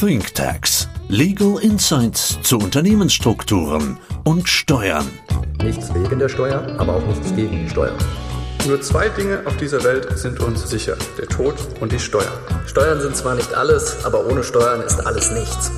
ThinkTax. Legal Insights zu Unternehmensstrukturen und Steuern. Nichts wegen der Steuer, aber auch nichts gegen die Steuer. Nur zwei Dinge auf dieser Welt sind uns sicher, der Tod und die Steuern. Steuern sind zwar nicht alles, aber ohne Steuern ist alles nichts.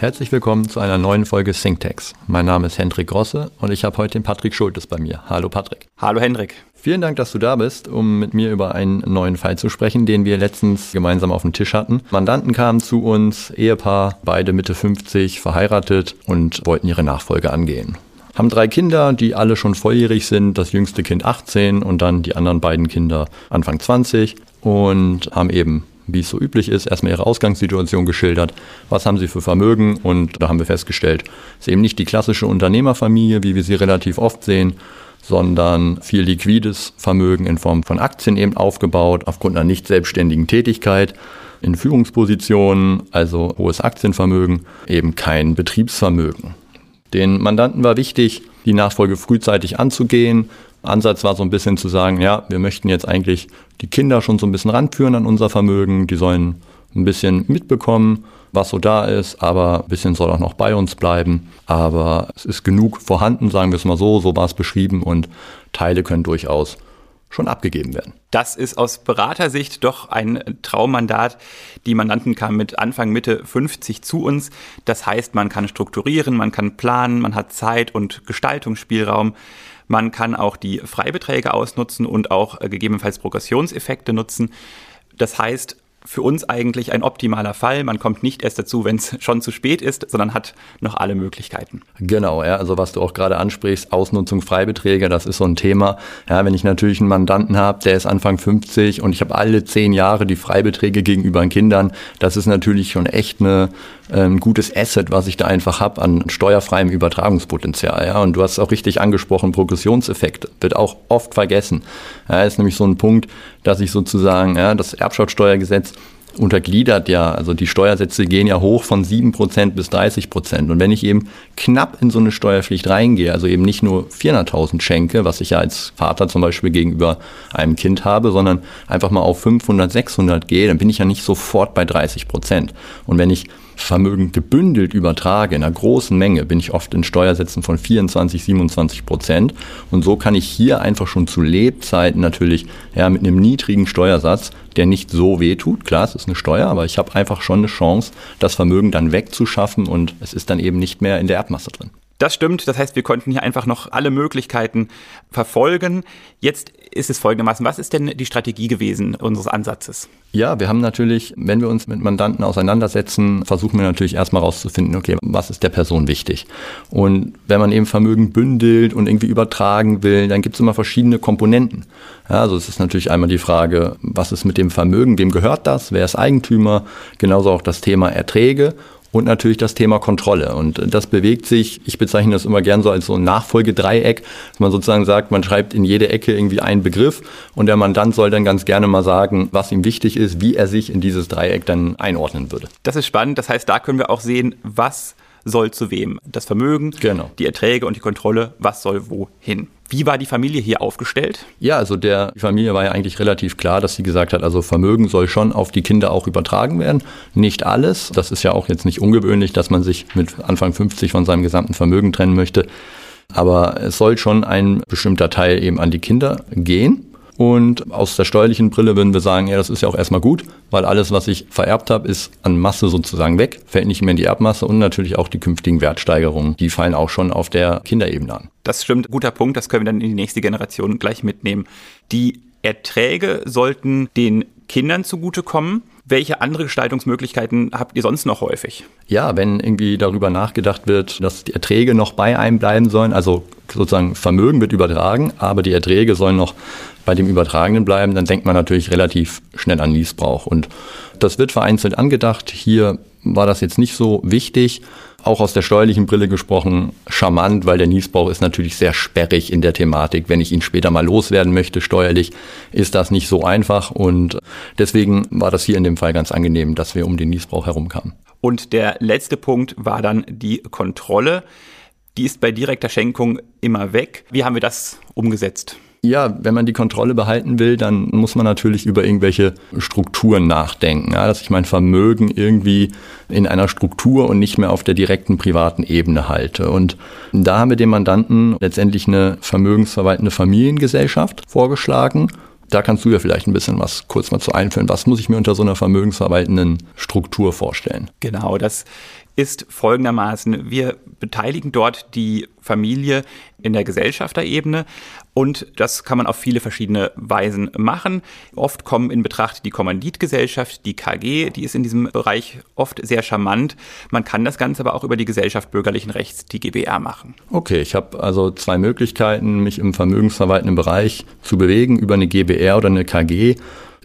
Herzlich willkommen zu einer neuen Folge ThinkTax. Mein Name ist Hendrik Grosse und ich habe heute den Patrick Schultes bei mir. Hallo Patrick. Hallo Hendrik. Vielen Dank, dass du da bist, um mit mir über einen neuen Fall zu sprechen, den wir letztens gemeinsam auf dem Tisch hatten. Mandanten kamen zu uns, Ehepaar, beide Mitte 50, verheiratet und wollten ihre Nachfolge angehen. Haben drei Kinder, die alle schon volljährig sind, das jüngste Kind 18 und dann die anderen beiden Kinder Anfang 20 und haben eben wie es so üblich ist, erstmal ihre Ausgangssituation geschildert. Was haben sie für Vermögen? Und da haben wir festgestellt, es ist eben nicht die klassische Unternehmerfamilie, wie wir sie relativ oft sehen, sondern viel liquides Vermögen in Form von Aktien eben aufgebaut, aufgrund einer nicht selbstständigen Tätigkeit in Führungspositionen, also hohes Aktienvermögen, eben kein Betriebsvermögen. Den Mandanten war wichtig, die Nachfolge frühzeitig anzugehen, Ansatz war so ein bisschen zu sagen, ja, wir möchten jetzt eigentlich die Kinder schon so ein bisschen ranführen an unser Vermögen. Die sollen ein bisschen mitbekommen, was so da ist, aber ein bisschen soll auch noch bei uns bleiben. Aber es ist genug vorhanden, sagen wir es mal so, so war es beschrieben und Teile können durchaus schon abgegeben werden. Das ist aus Beratersicht doch ein Traummandat. Die Mandanten kamen mit Anfang, Mitte 50 zu uns. Das heißt, man kann strukturieren, man kann planen, man hat Zeit und Gestaltungsspielraum. Man kann auch die Freibeträge ausnutzen und auch äh, gegebenenfalls Progressionseffekte nutzen. Das heißt, für uns eigentlich ein optimaler Fall. Man kommt nicht erst dazu, wenn es schon zu spät ist, sondern hat noch alle Möglichkeiten. Genau, ja, also was du auch gerade ansprichst, Ausnutzung Freibeträge, das ist so ein Thema. Ja, wenn ich natürlich einen Mandanten habe, der ist Anfang 50 und ich habe alle zehn Jahre die Freibeträge gegenüber den Kindern, das ist natürlich schon echt eine, ein gutes Asset, was ich da einfach habe an steuerfreiem Übertragungspotenzial. Ja, und du hast auch richtig angesprochen, Progressionseffekt wird auch oft vergessen. Ja, ist nämlich so ein Punkt, dass ich sozusagen ja, das Erbschaftssteuergesetz untergliedert ja, also die Steuersätze gehen ja hoch von 7% bis 30%. Und wenn ich eben knapp in so eine Steuerpflicht reingehe, also eben nicht nur 400.000 schenke, was ich ja als Vater zum Beispiel gegenüber einem Kind habe, sondern einfach mal auf 500, 600 gehe, dann bin ich ja nicht sofort bei 30%. Und wenn ich Vermögen gebündelt übertrage in einer großen Menge, bin ich oft in Steuersätzen von 24, 27 Prozent. Und so kann ich hier einfach schon zu Lebzeiten natürlich ja, mit einem niedrigen Steuersatz, der nicht so weh tut, klar, es ist eine Steuer, aber ich habe einfach schon eine Chance, das Vermögen dann wegzuschaffen und es ist dann eben nicht mehr in der Erbmasse drin. Das stimmt. Das heißt, wir konnten hier einfach noch alle Möglichkeiten verfolgen. Jetzt ist es folgendermaßen. Was ist denn die Strategie gewesen unseres Ansatzes? Ja, wir haben natürlich, wenn wir uns mit Mandanten auseinandersetzen, versuchen wir natürlich erstmal rauszufinden, okay, was ist der Person wichtig? Und wenn man eben Vermögen bündelt und irgendwie übertragen will, dann gibt es immer verschiedene Komponenten. Ja, also es ist natürlich einmal die Frage, was ist mit dem Vermögen? Wem gehört das? Wer ist Eigentümer? Genauso auch das Thema Erträge und natürlich das Thema Kontrolle. Und das bewegt sich, ich bezeichne das immer gern so als so ein Nachfolgedreieck, dass man sozusagen sagt, man schreibt in jede Ecke irgendwie einen Begriff und der Mandant soll dann ganz gerne mal sagen, was ihm wichtig ist, wie er sich in dieses Dreieck dann einordnen würde. Das ist spannend. Das heißt, da können wir auch sehen, was soll zu wem. Das Vermögen, genau. die Erträge und die Kontrolle, was soll wohin. Wie war die Familie hier aufgestellt? Ja, also der die Familie war ja eigentlich relativ klar, dass sie gesagt hat, also Vermögen soll schon auf die Kinder auch übertragen werden. Nicht alles. Das ist ja auch jetzt nicht ungewöhnlich, dass man sich mit Anfang 50 von seinem gesamten Vermögen trennen möchte. Aber es soll schon ein bestimmter Teil eben an die Kinder gehen. Und aus der steuerlichen Brille würden wir sagen, ja, das ist ja auch erstmal gut, weil alles, was ich vererbt habe, ist an Masse sozusagen weg, fällt nicht mehr in die Erbmasse und natürlich auch die künftigen Wertsteigerungen, die fallen auch schon auf der Kinderebene an. Das stimmt, guter Punkt, das können wir dann in die nächste Generation gleich mitnehmen. Die Erträge sollten den Kindern zugutekommen. Welche andere Gestaltungsmöglichkeiten habt ihr sonst noch häufig? Ja, wenn irgendwie darüber nachgedacht wird, dass die Erträge noch bei einem bleiben sollen, also sozusagen Vermögen wird übertragen, aber die Erträge sollen noch bei dem Übertragenen bleiben, dann denkt man natürlich relativ schnell an Niesbrauch. Und das wird vereinzelt angedacht. Hier war das jetzt nicht so wichtig. Auch aus der steuerlichen Brille gesprochen, charmant, weil der Niesbrauch ist natürlich sehr sperrig in der Thematik. Wenn ich ihn später mal loswerden möchte, steuerlich, ist das nicht so einfach. Und deswegen war das hier in dem Fall ganz angenehm, dass wir um den Niesbrauch herumkamen. Und der letzte Punkt war dann die Kontrolle. Die ist bei direkter Schenkung immer weg. Wie haben wir das umgesetzt? Ja, wenn man die Kontrolle behalten will, dann muss man natürlich über irgendwelche Strukturen nachdenken, ja, dass ich mein Vermögen irgendwie in einer Struktur und nicht mehr auf der direkten privaten Ebene halte. Und da haben wir dem Mandanten letztendlich eine vermögensverwaltende Familiengesellschaft vorgeschlagen. Da kannst du ja vielleicht ein bisschen was kurz mal zu einführen. Was muss ich mir unter so einer vermögensverwaltenden Struktur vorstellen? Genau, das ist folgendermaßen. Wir beteiligen dort die Familie in der Gesellschafterebene und das kann man auf viele verschiedene Weisen machen. Oft kommen in Betracht die Kommanditgesellschaft, die KG, die ist in diesem Bereich oft sehr charmant. Man kann das Ganze aber auch über die Gesellschaft bürgerlichen Rechts, die GBR, machen. Okay, ich habe also zwei Möglichkeiten, mich im vermögensverwaltenden Bereich zu bewegen, über eine GBR oder eine KG.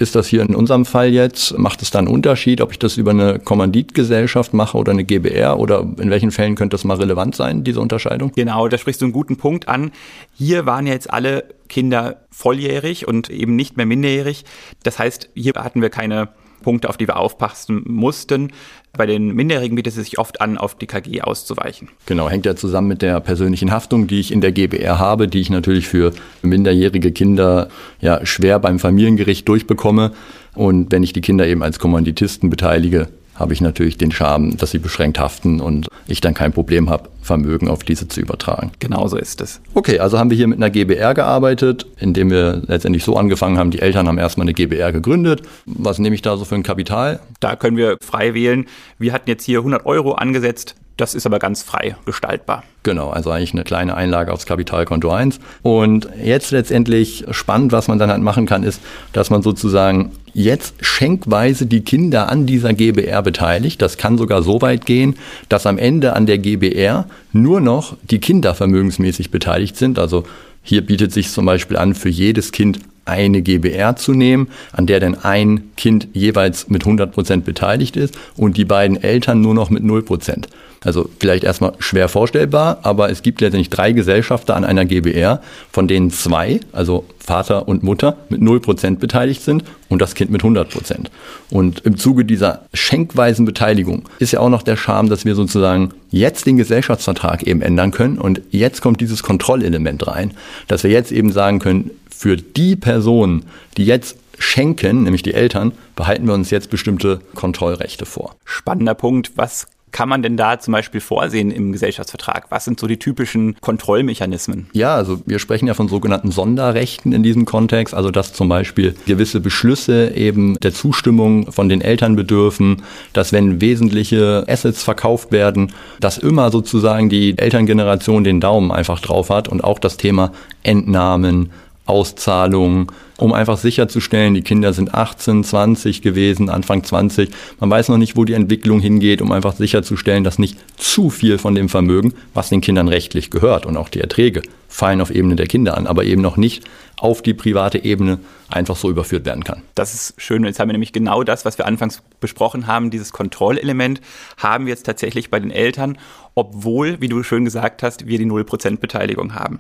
Ist das hier in unserem Fall jetzt, macht es da einen Unterschied, ob ich das über eine Kommanditgesellschaft mache oder eine GBR oder in welchen Fällen könnte das mal relevant sein, diese Unterscheidung? Genau, da sprichst du einen guten Punkt an. Hier waren ja jetzt alle Kinder volljährig und eben nicht mehr minderjährig. Das heißt, hier hatten wir keine Punkte, auf die wir aufpassen mussten. Bei den Minderjährigen bietet es sich oft an, auf die KG auszuweichen. Genau, hängt ja zusammen mit der persönlichen Haftung, die ich in der GBR habe, die ich natürlich für minderjährige Kinder ja schwer beim Familiengericht durchbekomme. Und wenn ich die Kinder eben als Kommanditisten beteilige, habe ich natürlich den Charme, dass sie beschränkt haften und ich dann kein Problem habe, Vermögen auf diese zu übertragen. Genau so ist es. Okay, also haben wir hier mit einer GBR gearbeitet, indem wir letztendlich so angefangen haben, die Eltern haben erstmal eine GBR gegründet. Was nehme ich da so für ein Kapital? Da können wir frei wählen. Wir hatten jetzt hier 100 Euro angesetzt. Das ist aber ganz frei gestaltbar. Genau, also eigentlich eine kleine Einlage aufs Kapitalkonto 1. Und jetzt letztendlich spannend, was man dann halt machen kann, ist, dass man sozusagen jetzt schenkweise die Kinder an dieser GBR beteiligt. Das kann sogar so weit gehen, dass am Ende an der GBR nur noch die Kinder vermögensmäßig beteiligt sind. Also hier bietet sich zum Beispiel an, für jedes Kind eine GBR zu nehmen, an der dann ein Kind jeweils mit 100 Prozent beteiligt ist und die beiden Eltern nur noch mit 0%. Prozent. Also vielleicht erstmal schwer vorstellbar, aber es gibt letztendlich drei Gesellschafter an einer GBR, von denen zwei, also Vater und Mutter, mit 0% beteiligt sind und das Kind mit 100%. Und im Zuge dieser schenkweisen Beteiligung ist ja auch noch der Charme, dass wir sozusagen jetzt den Gesellschaftsvertrag eben ändern können und jetzt kommt dieses Kontrollelement rein, dass wir jetzt eben sagen können, für die Personen, die jetzt schenken, nämlich die Eltern, behalten wir uns jetzt bestimmte Kontrollrechte vor. Spannender Punkt. Was kann man denn da zum Beispiel vorsehen im Gesellschaftsvertrag? Was sind so die typischen Kontrollmechanismen? Ja, also wir sprechen ja von sogenannten Sonderrechten in diesem Kontext, also dass zum Beispiel gewisse Beschlüsse eben der Zustimmung von den Eltern bedürfen, dass wenn wesentliche Assets verkauft werden, dass immer sozusagen die Elterngeneration den Daumen einfach drauf hat und auch das Thema Entnahmen, Auszahlungen, um einfach sicherzustellen, die Kinder sind 18, 20 gewesen, Anfang 20. Man weiß noch nicht, wo die Entwicklung hingeht, um einfach sicherzustellen, dass nicht zu viel von dem Vermögen, was den Kindern rechtlich gehört und auch die Erträge, fallen auf Ebene der Kinder an, aber eben noch nicht auf die private Ebene einfach so überführt werden kann. Das ist schön. Jetzt haben wir nämlich genau das, was wir anfangs besprochen haben, dieses Kontrollelement, haben wir jetzt tatsächlich bei den Eltern, obwohl, wie du schön gesagt hast, wir die 0% Beteiligung haben.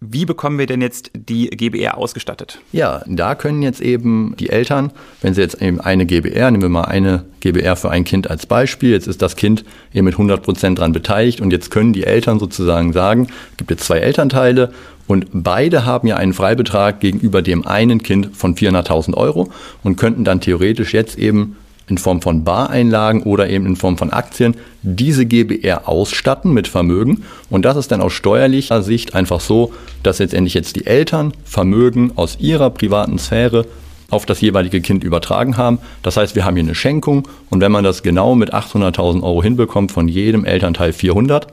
Wie bekommen wir denn jetzt die GBR ausgestattet? Ja, da können jetzt eben die Eltern, wenn sie jetzt eben eine GBR, nehmen wir mal eine GBR für ein Kind als Beispiel, jetzt ist das Kind eben mit 100 Prozent dran beteiligt und jetzt können die Eltern sozusagen sagen, es gibt jetzt zwei Elternteile und beide haben ja einen Freibetrag gegenüber dem einen Kind von 400.000 Euro und könnten dann theoretisch jetzt eben in Form von Bareinlagen oder eben in Form von Aktien diese GBR ausstatten mit Vermögen. Und das ist dann aus steuerlicher Sicht einfach so, dass letztendlich jetzt die Eltern Vermögen aus ihrer privaten Sphäre auf das jeweilige Kind übertragen haben. Das heißt, wir haben hier eine Schenkung und wenn man das genau mit 800.000 Euro hinbekommt, von jedem Elternteil 400,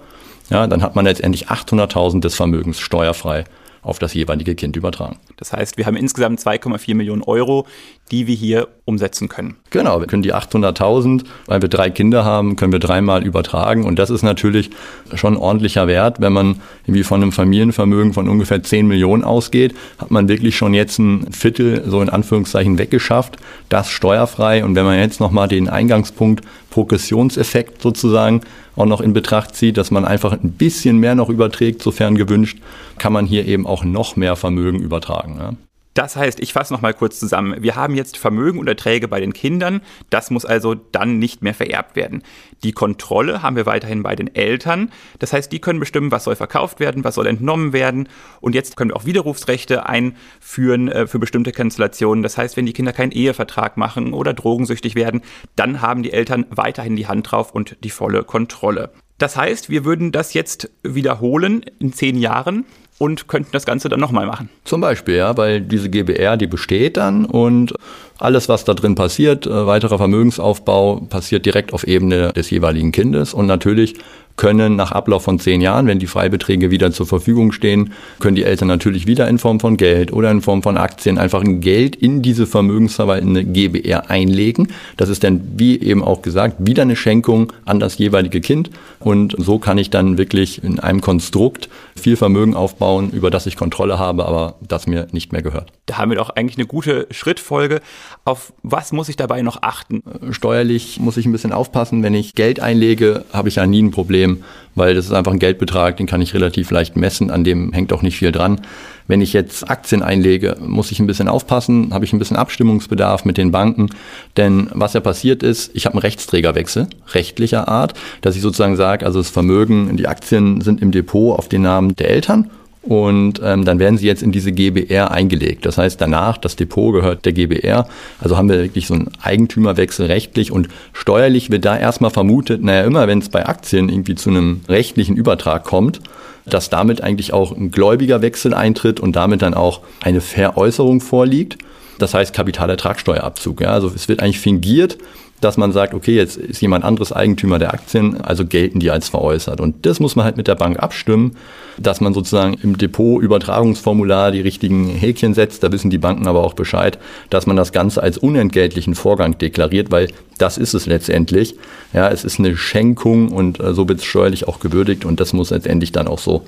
ja, dann hat man letztendlich 800.000 des Vermögens steuerfrei auf das jeweilige Kind übertragen. Das heißt, wir haben insgesamt 2,4 Millionen Euro, die wir hier umsetzen können. Genau, wir können die 800.000, weil wir drei Kinder haben, können wir dreimal übertragen. Und das ist natürlich schon ein ordentlicher Wert. Wenn man irgendwie von einem Familienvermögen von ungefähr 10 Millionen ausgeht, hat man wirklich schon jetzt ein Viertel so in Anführungszeichen weggeschafft. Das steuerfrei. Und wenn man jetzt nochmal den Eingangspunkt Progressionseffekt sozusagen auch noch in Betracht zieht, dass man einfach ein bisschen mehr noch überträgt, sofern gewünscht, kann man hier eben auch noch mehr Vermögen übertragen. Ja. Das heißt, ich fasse nochmal kurz zusammen. Wir haben jetzt Vermögen und Erträge bei den Kindern. Das muss also dann nicht mehr vererbt werden. Die Kontrolle haben wir weiterhin bei den Eltern. Das heißt, die können bestimmen, was soll verkauft werden, was soll entnommen werden. Und jetzt können wir auch Widerrufsrechte einführen äh, für bestimmte Konstellationen. Das heißt, wenn die Kinder keinen Ehevertrag machen oder drogensüchtig werden, dann haben die Eltern weiterhin die Hand drauf und die volle Kontrolle. Das heißt, wir würden das jetzt wiederholen in zehn Jahren und könnten das Ganze dann nochmal machen. Zum Beispiel, ja, weil diese GBR, die besteht dann und alles, was da drin passiert, äh, weiterer Vermögensaufbau, passiert direkt auf Ebene des jeweiligen Kindes und natürlich können nach Ablauf von zehn Jahren, wenn die Freibeträge wieder zur Verfügung stehen, können die Eltern natürlich wieder in Form von Geld oder in Form von Aktien einfach ein Geld in diese vermögensverwaltende GBR einlegen. Das ist dann, wie eben auch gesagt, wieder eine Schenkung an das jeweilige Kind. Und so kann ich dann wirklich in einem Konstrukt viel Vermögen aufbauen, über das ich Kontrolle habe, aber das mir nicht mehr gehört. Da haben wir doch eigentlich eine gute Schrittfolge. Auf was muss ich dabei noch achten? Steuerlich muss ich ein bisschen aufpassen. Wenn ich Geld einlege, habe ich ja nie ein Problem Problem, weil das ist einfach ein Geldbetrag, den kann ich relativ leicht messen, an dem hängt auch nicht viel dran. Wenn ich jetzt Aktien einlege, muss ich ein bisschen aufpassen, habe ich ein bisschen Abstimmungsbedarf mit den Banken, denn was ja passiert ist, ich habe einen Rechtsträgerwechsel rechtlicher Art, dass ich sozusagen sage, also das Vermögen, die Aktien sind im Depot auf den Namen der Eltern und ähm, dann werden sie jetzt in diese GBR eingelegt. Das heißt, danach, das Depot gehört der GBR. Also haben wir wirklich so einen Eigentümerwechsel rechtlich und steuerlich wird da erstmal vermutet, naja, immer wenn es bei Aktien irgendwie zu einem rechtlichen Übertrag kommt, dass damit eigentlich auch ein Gläubigerwechsel eintritt und damit dann auch eine Veräußerung vorliegt. Das heißt Kapitalertragssteuerabzug. Ja? Also es wird eigentlich fingiert, dass man sagt, okay, jetzt ist jemand anderes Eigentümer der Aktien, also gelten die als veräußert. Und das muss man halt mit der Bank abstimmen, dass man sozusagen im Depot-Übertragungsformular die richtigen Häkchen setzt. Da wissen die Banken aber auch Bescheid, dass man das Ganze als unentgeltlichen Vorgang deklariert, weil das ist es letztendlich. Ja, es ist eine Schenkung und äh, so wird es steuerlich auch gewürdigt und das muss letztendlich dann auch so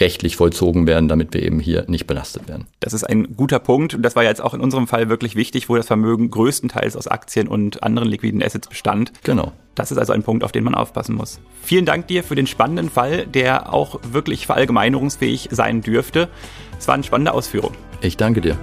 rechtlich vollzogen werden, damit wir eben hier nicht belastet werden. Das ist ein guter Punkt und das war jetzt auch in unserem Fall wirklich wichtig, wo das Vermögen größtenteils aus Aktien und anderen liquiden Assets bestand. Genau. Das ist also ein Punkt, auf den man aufpassen muss. Vielen Dank dir für den spannenden Fall, der auch wirklich verallgemeinerungsfähig sein dürfte. Es war eine spannende Ausführung. Ich danke dir.